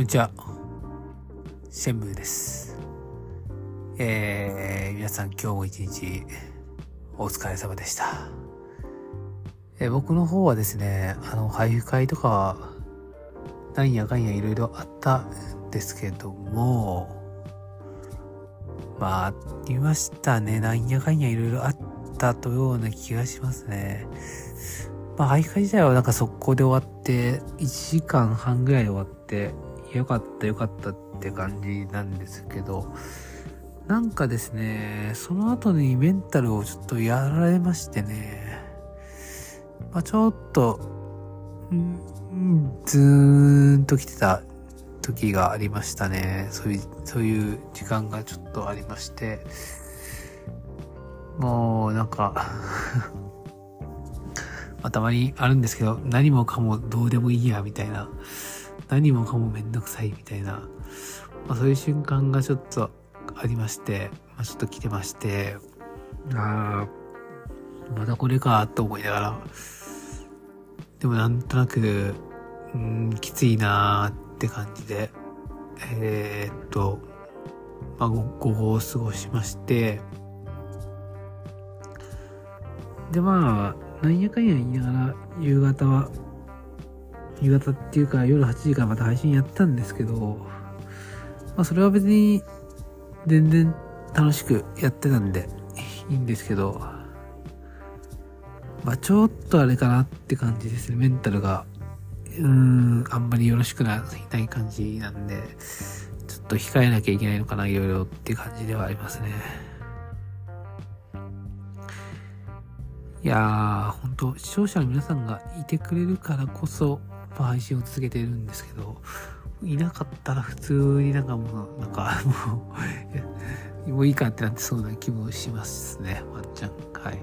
こんにちは。シェンムーです。えー、皆さん今日も一日お疲れ様でした。えー僕の方はですね、あの、配布会とか、なんやかんやいろいろあったんですけども、まあ、ありましたね。なんやかんやいろいろあったというような気がしますね。まあ、配布会自体はなんか速攻で終わって、1時間半ぐらいで終わって、よかったよかったって感じなんですけど、なんかですね、その後にメンタルをちょっとやられましてね、まあ、ちょっと、うんんずーんと来てた時がありましたね。そういう、そういう時間がちょっとありまして、もうなんか、ま、たまにあるんですけど、何もかもどうでもいいや、みたいな。何もかもめんどくさい、みたいな。まあ、そういう瞬間がちょっとありまして、まあ、ちょっと来てまして、ああ、またこれか、と思いながら。でもなんとなく、うん、きついなーって感じで、えー、っと、まあ、ご午後を過ごしまして、で、まあ、なんやかんや言いながら、夕方は、夕方っていうか夜8時からまた配信やったんですけど、まあそれは別に全然楽しくやってたんでいいんですけど、まあちょっとあれかなって感じですね。メンタルが、うーん、あんまりよろしくない感じなんで、ちょっと控えなきゃいけないのかな、いろいろっていう感じではありますね。いやー、本当視聴者の皆さんがいてくれるからこそ、配信を続けてるんですけど、いなかったら普通になんかもう、なんかもう、もういいかってなってそうな気もしますね、ワンちゃん。はい。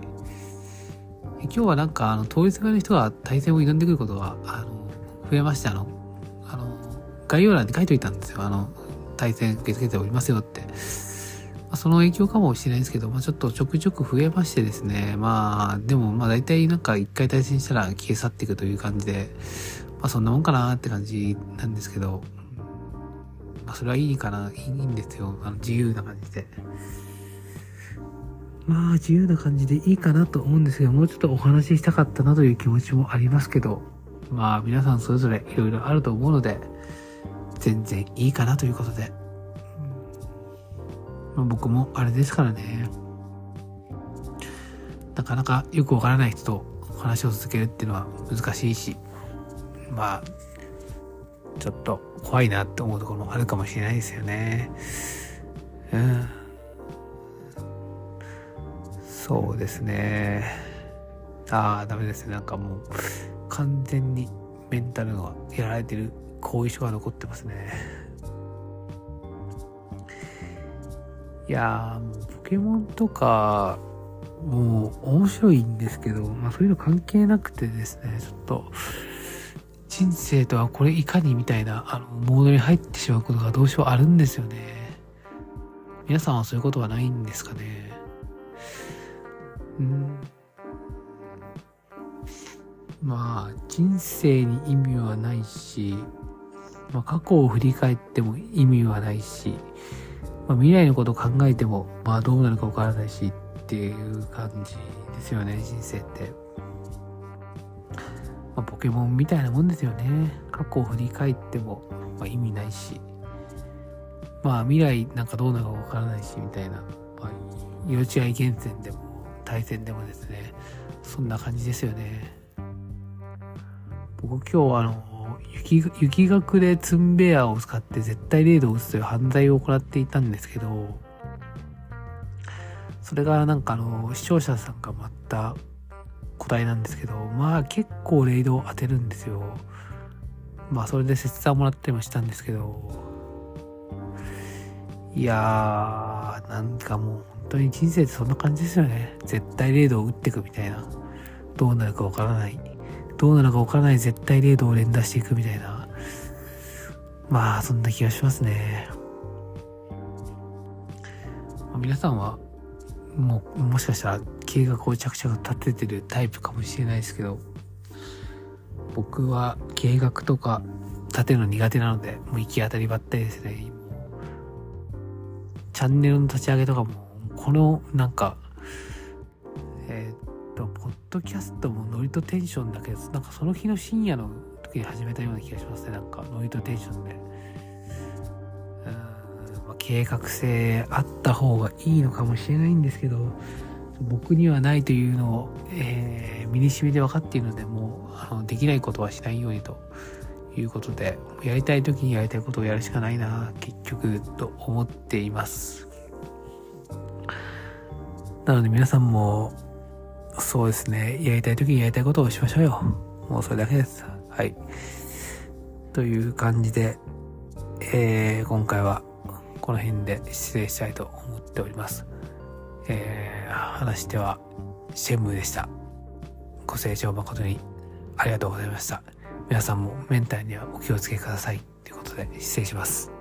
今日はなんか、あの、通りすがりの人が対戦を挑んでくることが、あの、増えまして、あの、あの、概要欄に書いといたんですよ。あの、対戦受け付けておりますよって。まあ、その影響かもしれないですけど、まあ、ちょっとちょくちょく増えましてですね。まあ、でも、まあ大体なんか一回対戦したら消え去っていくという感じで、まあそんなもんかなって感じなんですけど、まあそれはいいかな、いいんですよ。あの自由な感じで。まあ自由な感じでいいかなと思うんですけど、もうちょっとお話ししたかったなという気持ちもありますけど、まあ皆さんそれぞれいろいろあると思うので、全然いいかなということで。ま、僕もあれですからね。なかなかよくわからない人と話を続けるっていうのは難しいし、まあ、ちょっと怖いなって思うところもあるかもしれないですよね。うん。そうですね。ああ、ダメですね。なんかもう、完全にメンタルがやられてる後遺症が残ってますね。いやー、ポケモンとか、もう面白いんですけど、まあそういうの関係なくてですね、ちょっと、人生とはこれいかにみたいな、あの、モードに入ってしまうことがどうしようあるんですよね。皆さんはそういうことはないんですかね。うん。まあ、人生に意味はないし、まあ過去を振り返っても意味はないし、まあ、未来のことを考えても、まあどうなるかわからないしっていう感じですよね、人生って。まあ、ポケモンみたいなもんですよね。過去を振り返っても、まあ、意味ないし。まあ未来なんかどうなるかわからないし、みたいな。まあ、幼稚愛厳選でも、対戦でもですね、そんな感じですよね。僕今日あの、雪雪学でツンベアを使って絶対レードを打つという犯罪を行っていたんですけど、それがなんかあの、視聴者さんが待った答えなんですけど、まあ結構レイドを当てるんですよ。まあそれで切断もらったりもしたんですけど、いやー、なんかもう本当に人生ってそんな感じですよね。絶対レードを打っていくみたいな。どうなるかわからない。どうなるかわからない絶対レードを連打していくみたいな。まあ、そんな気がしますね。まあ皆さんは、もう、もしかしたら計画を着々立ててるタイプかもしれないですけど、僕は計画とか立てるの苦手なので、もう行き当たりばったりですね。チャンネルの立ち上げとかも、この、なんか、ドキャストもノリとテンションだけど、なんかその日の深夜の時に始めたような気がしますね。なんか、ノリとテンションで。うん、まあ、計画性あった方がいいのかもしれないんですけど、僕にはないというのを、えー、身に染みて分かっているので、もう、あの、できないことはしないようにということで、やりたい時にやりたいことをやるしかないな、結局、と思っています。なので皆さんも、そうですね、やりたい時にやりたいことをしましょうよ。もうそれだけです。はい。という感じで、えー、今回はこの辺で失礼したいと思っております。えー、話してはシェムでした。ご清聴誠にありがとうございました。皆さんもメンタルにはお気をつけください。ということで失礼します。